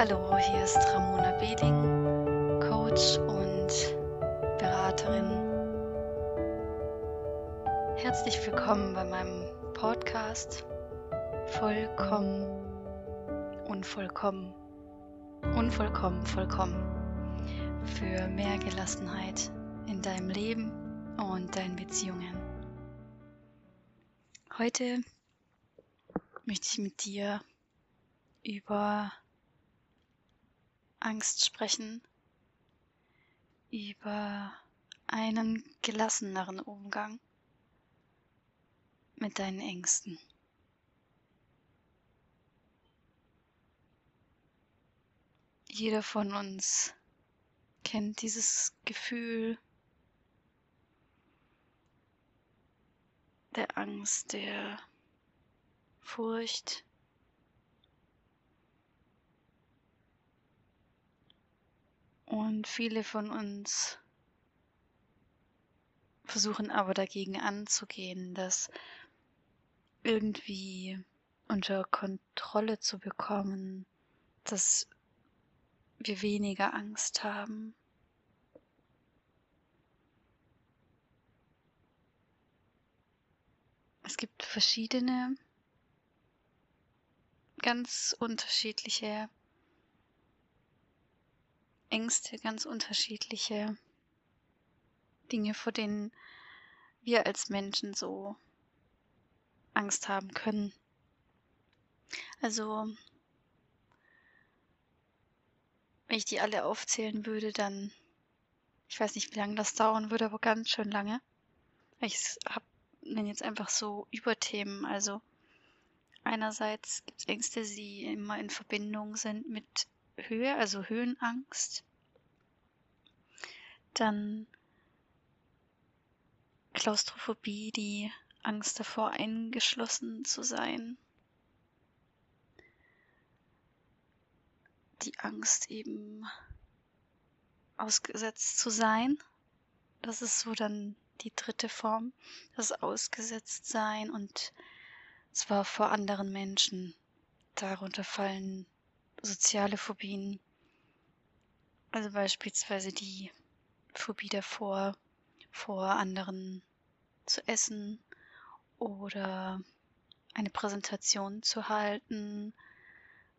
Hallo, hier ist Ramona Behling, Coach und Beraterin. Herzlich willkommen bei meinem Podcast Vollkommen, unvollkommen, unvollkommen, vollkommen für mehr Gelassenheit in deinem Leben und deinen Beziehungen. Heute möchte ich mit dir über Angst sprechen, über einen gelasseneren Umgang mit deinen Ängsten. Jeder von uns kennt dieses Gefühl der Angst, der Furcht, Und viele von uns versuchen aber dagegen anzugehen, das irgendwie unter Kontrolle zu bekommen, dass wir weniger Angst haben. Es gibt verschiedene, ganz unterschiedliche Ängste, ganz unterschiedliche Dinge, vor denen wir als Menschen so Angst haben können. Also, wenn ich die alle aufzählen würde, dann, ich weiß nicht, wie lange das dauern würde, aber ganz schön lange. Ich habe nenne jetzt einfach so Überthemen. Also einerseits gibt es Ängste, die immer in Verbindung sind mit Höhe, also Höhenangst. Dann Klaustrophobie, die Angst davor, eingeschlossen zu sein. Die Angst eben ausgesetzt zu sein. Das ist so dann die dritte Form, das Ausgesetztsein und zwar vor anderen Menschen. Darunter fallen soziale Phobien, also beispielsweise die Phobie davor, vor anderen zu essen oder eine Präsentation zu halten,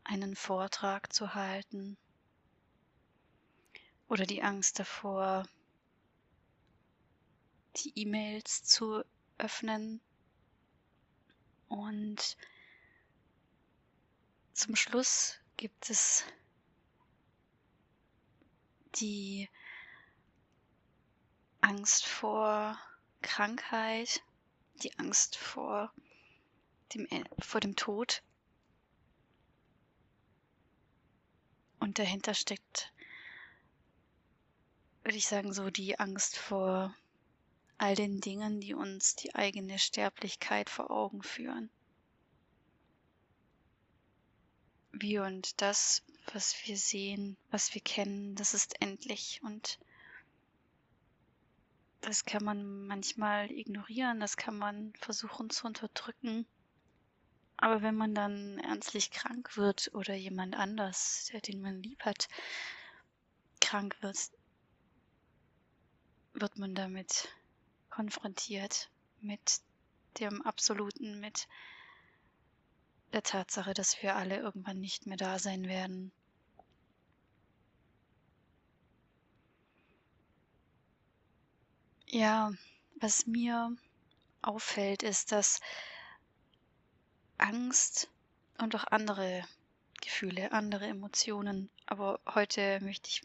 einen Vortrag zu halten oder die Angst davor, die E-Mails zu öffnen. Und zum Schluss gibt es die Angst vor Krankheit, die Angst vor dem, vor dem Tod. Und dahinter steckt, würde ich sagen, so die Angst vor all den Dingen, die uns die eigene Sterblichkeit vor Augen führen. Wir und das, was wir sehen, was wir kennen, das ist endlich und das kann man manchmal ignorieren, das kann man versuchen zu unterdrücken. Aber wenn man dann ernstlich krank wird oder jemand anders, der den man lieb hat, krank wird, wird man damit konfrontiert mit dem Absoluten, mit der Tatsache, dass wir alle irgendwann nicht mehr da sein werden. Ja, was mir auffällt, ist, dass Angst und auch andere Gefühle, andere Emotionen, aber heute möchte ich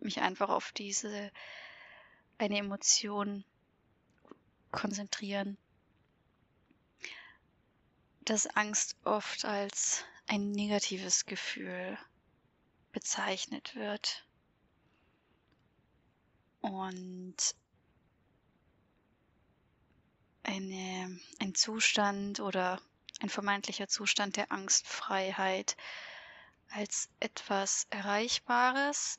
mich einfach auf diese eine Emotion konzentrieren, dass Angst oft als ein negatives Gefühl bezeichnet wird. Und eine, ein Zustand oder ein vermeintlicher Zustand der Angstfreiheit als etwas Erreichbares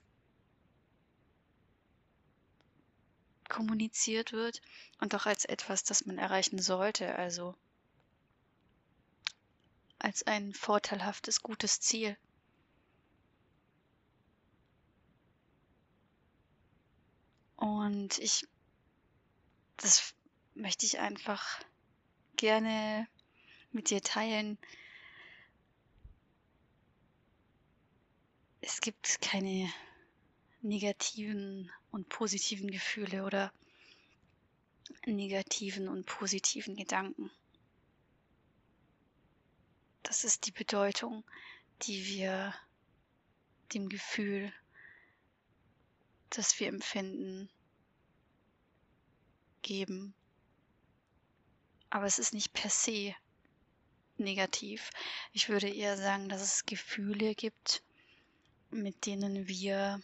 kommuniziert wird und auch als etwas, das man erreichen sollte. Also als ein vorteilhaftes, gutes Ziel. Und ich, das möchte ich einfach gerne mit dir teilen. Es gibt keine negativen und positiven Gefühle oder negativen und positiven Gedanken. Das ist die Bedeutung, die wir dem Gefühl, das wir empfinden, geben. Aber es ist nicht per se negativ. Ich würde eher sagen, dass es Gefühle gibt, mit denen wir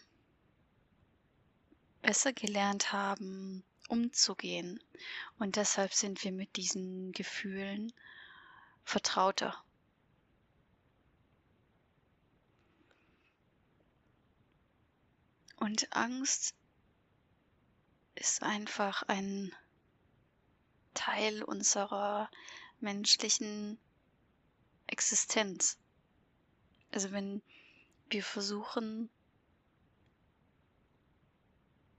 besser gelernt haben, umzugehen. Und deshalb sind wir mit diesen Gefühlen vertrauter. Und Angst ist einfach ein Teil unserer menschlichen Existenz. Also wenn wir versuchen,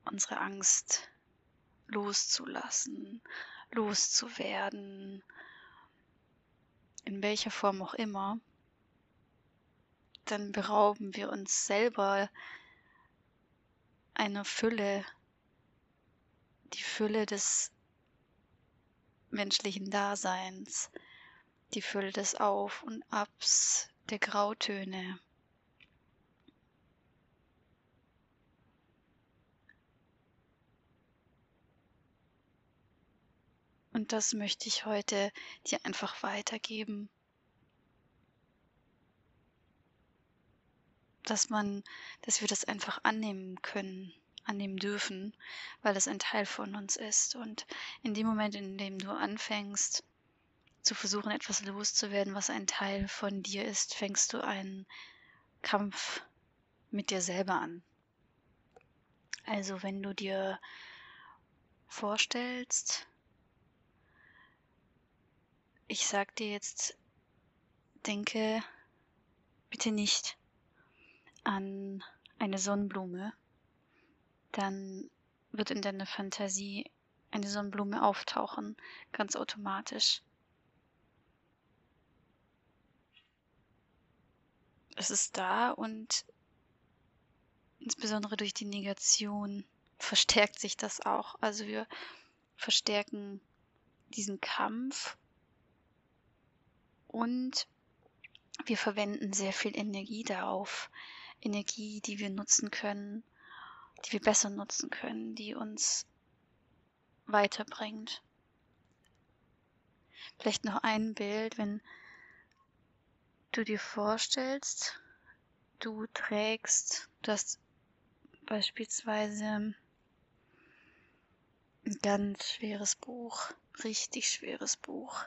unsere Angst loszulassen, loszuwerden, in welcher Form auch immer, dann berauben wir uns selber einer Fülle, die Fülle des menschlichen Daseins, die Fülle des Auf und Abs, der Grautöne. Und das möchte ich heute dir einfach weitergeben. Dass man, dass wir das einfach annehmen können, annehmen dürfen, weil es ein Teil von uns ist. Und in dem Moment, in dem du anfängst, zu versuchen, etwas loszuwerden, was ein Teil von dir ist, fängst du einen Kampf mit dir selber an. Also wenn du dir vorstellst, ich sag dir jetzt, denke bitte nicht an eine Sonnenblume, dann wird in deiner Fantasie eine Sonnenblume auftauchen, ganz automatisch. Es ist da und insbesondere durch die Negation verstärkt sich das auch. Also wir verstärken diesen Kampf und wir verwenden sehr viel Energie darauf. Energie, die wir nutzen können, die wir besser nutzen können, die uns weiterbringt. Vielleicht noch ein Bild, wenn du dir vorstellst, du trägst, du hast beispielsweise ein ganz schweres Buch, richtig schweres Buch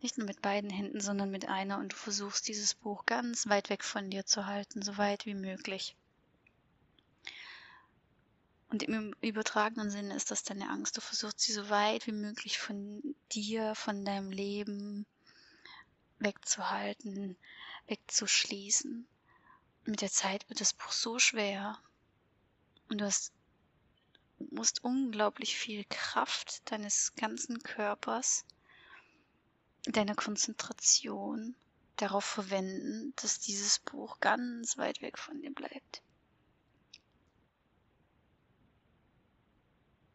nicht nur mit beiden Händen, sondern mit einer und du versuchst dieses Buch ganz weit weg von dir zu halten, so weit wie möglich. Und im übertragenen Sinne ist das deine Angst. Du versuchst sie so weit wie möglich von dir, von deinem Leben wegzuhalten, wegzuschließen. Mit der Zeit wird das Buch so schwer und du hast, musst unglaublich viel Kraft deines ganzen Körpers deine Konzentration darauf verwenden, dass dieses Buch ganz weit weg von dir bleibt.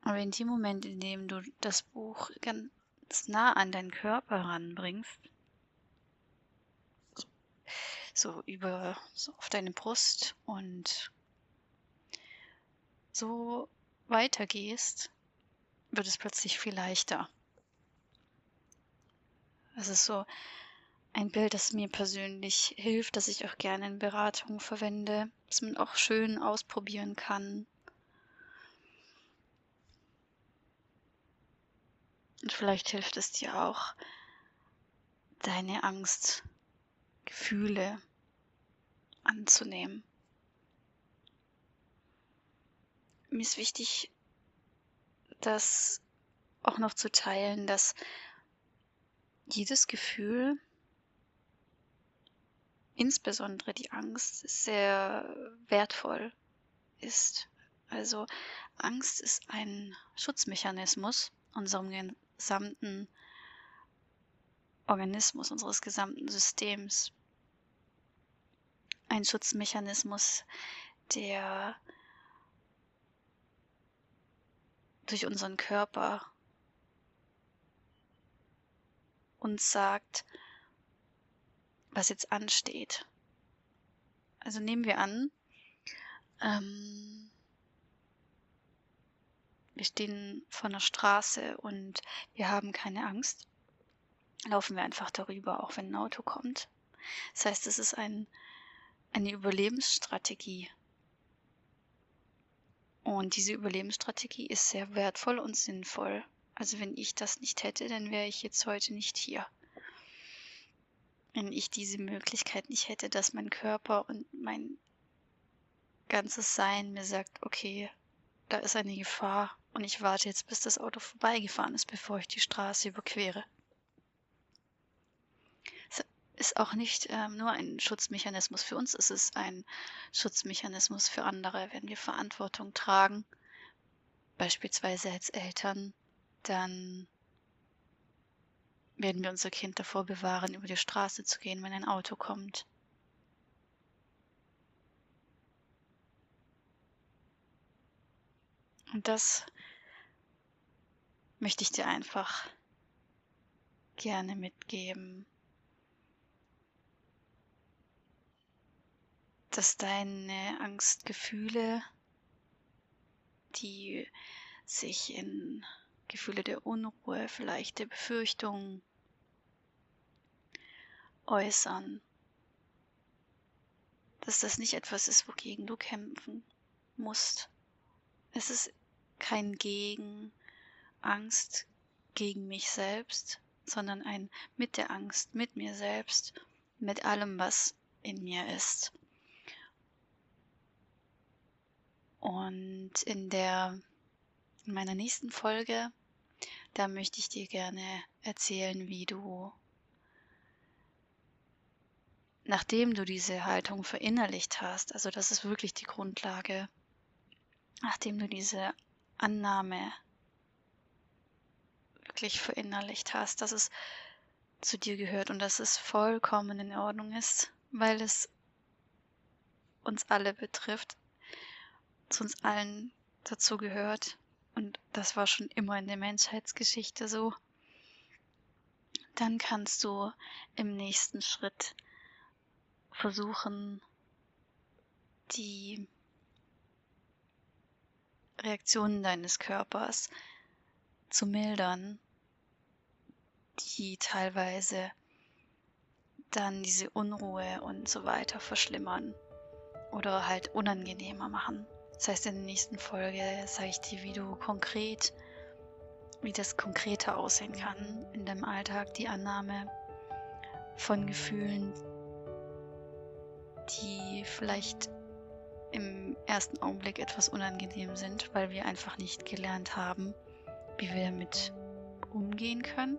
Aber in dem Moment, in dem du das Buch ganz nah an deinen Körper ranbringst, so über so auf deine Brust und so weitergehst, wird es plötzlich viel leichter. Es ist so ein Bild, das mir persönlich hilft, das ich auch gerne in Beratungen verwende, das man auch schön ausprobieren kann. Und vielleicht hilft es dir auch, deine Angstgefühle anzunehmen. Mir ist wichtig, das auch noch zu teilen, dass jedes Gefühl, insbesondere die Angst, sehr wertvoll ist. Also Angst ist ein Schutzmechanismus unserem gesamten Organismus, unseres gesamten Systems. Ein Schutzmechanismus, der durch unseren Körper uns sagt, was jetzt ansteht. Also nehmen wir an, ähm, wir stehen vor einer Straße und wir haben keine Angst, laufen wir einfach darüber, auch wenn ein Auto kommt. Das heißt, es ist ein, eine Überlebensstrategie. Und diese Überlebensstrategie ist sehr wertvoll und sinnvoll. Also wenn ich das nicht hätte, dann wäre ich jetzt heute nicht hier. Wenn ich diese Möglichkeit nicht hätte, dass mein Körper und mein ganzes Sein mir sagt, okay, da ist eine Gefahr und ich warte jetzt, bis das Auto vorbeigefahren ist, bevor ich die Straße überquere. Es ist auch nicht ähm, nur ein Schutzmechanismus für uns, es ist ein Schutzmechanismus für andere. Wenn wir Verantwortung tragen, beispielsweise als Eltern, dann werden wir unser Kind davor bewahren, über die Straße zu gehen, wenn ein Auto kommt. Und das möchte ich dir einfach gerne mitgeben, dass deine Angstgefühle, die sich in Gefühle der Unruhe, vielleicht der Befürchtung äußern, dass das nicht etwas ist, wogegen du kämpfen musst. Es ist kein Gegen Angst gegen mich selbst, sondern ein mit der Angst, mit mir selbst, mit allem, was in mir ist. Und in der in meiner nächsten Folge, da möchte ich dir gerne erzählen, wie du, nachdem du diese Haltung verinnerlicht hast, also das ist wirklich die Grundlage, nachdem du diese Annahme wirklich verinnerlicht hast, dass es zu dir gehört und dass es vollkommen in Ordnung ist, weil es uns alle betrifft, zu uns allen dazu gehört und das war schon immer in der Menschheitsgeschichte so, dann kannst du im nächsten Schritt versuchen, die Reaktionen deines Körpers zu mildern, die teilweise dann diese Unruhe und so weiter verschlimmern oder halt unangenehmer machen. Das heißt, in der nächsten Folge zeige ich dir, wie du konkret, wie das konkreter aussehen kann in deinem Alltag, die Annahme von Gefühlen, die vielleicht im ersten Augenblick etwas unangenehm sind, weil wir einfach nicht gelernt haben, wie wir damit umgehen können,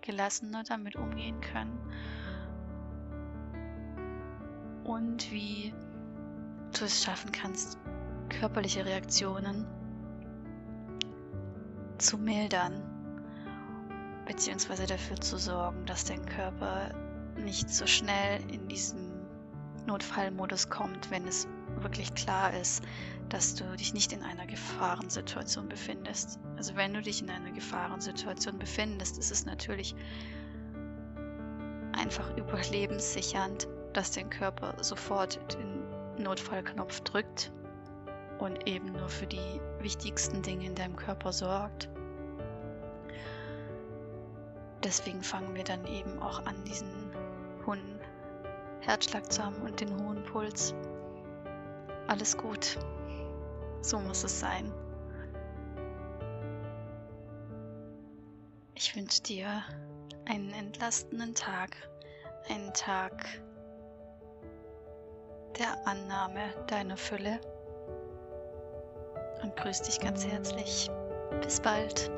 gelassener damit umgehen können. Und wie du es schaffen kannst, körperliche Reaktionen zu mildern, beziehungsweise dafür zu sorgen, dass dein Körper nicht so schnell in diesen Notfallmodus kommt, wenn es wirklich klar ist, dass du dich nicht in einer Gefahrensituation befindest. Also wenn du dich in einer Gefahrensituation befindest, ist es natürlich einfach überlebenssichernd, dass dein Körper sofort den Notfallknopf drückt und eben nur für die wichtigsten Dinge in deinem Körper sorgt. Deswegen fangen wir dann eben auch an, diesen hohen Herzschlag zu haben und den hohen Puls. Alles gut. So muss es sein. Ich wünsche dir einen entlastenden Tag, einen Tag der Annahme deiner Fülle und grüß dich ganz herzlich. Bis bald.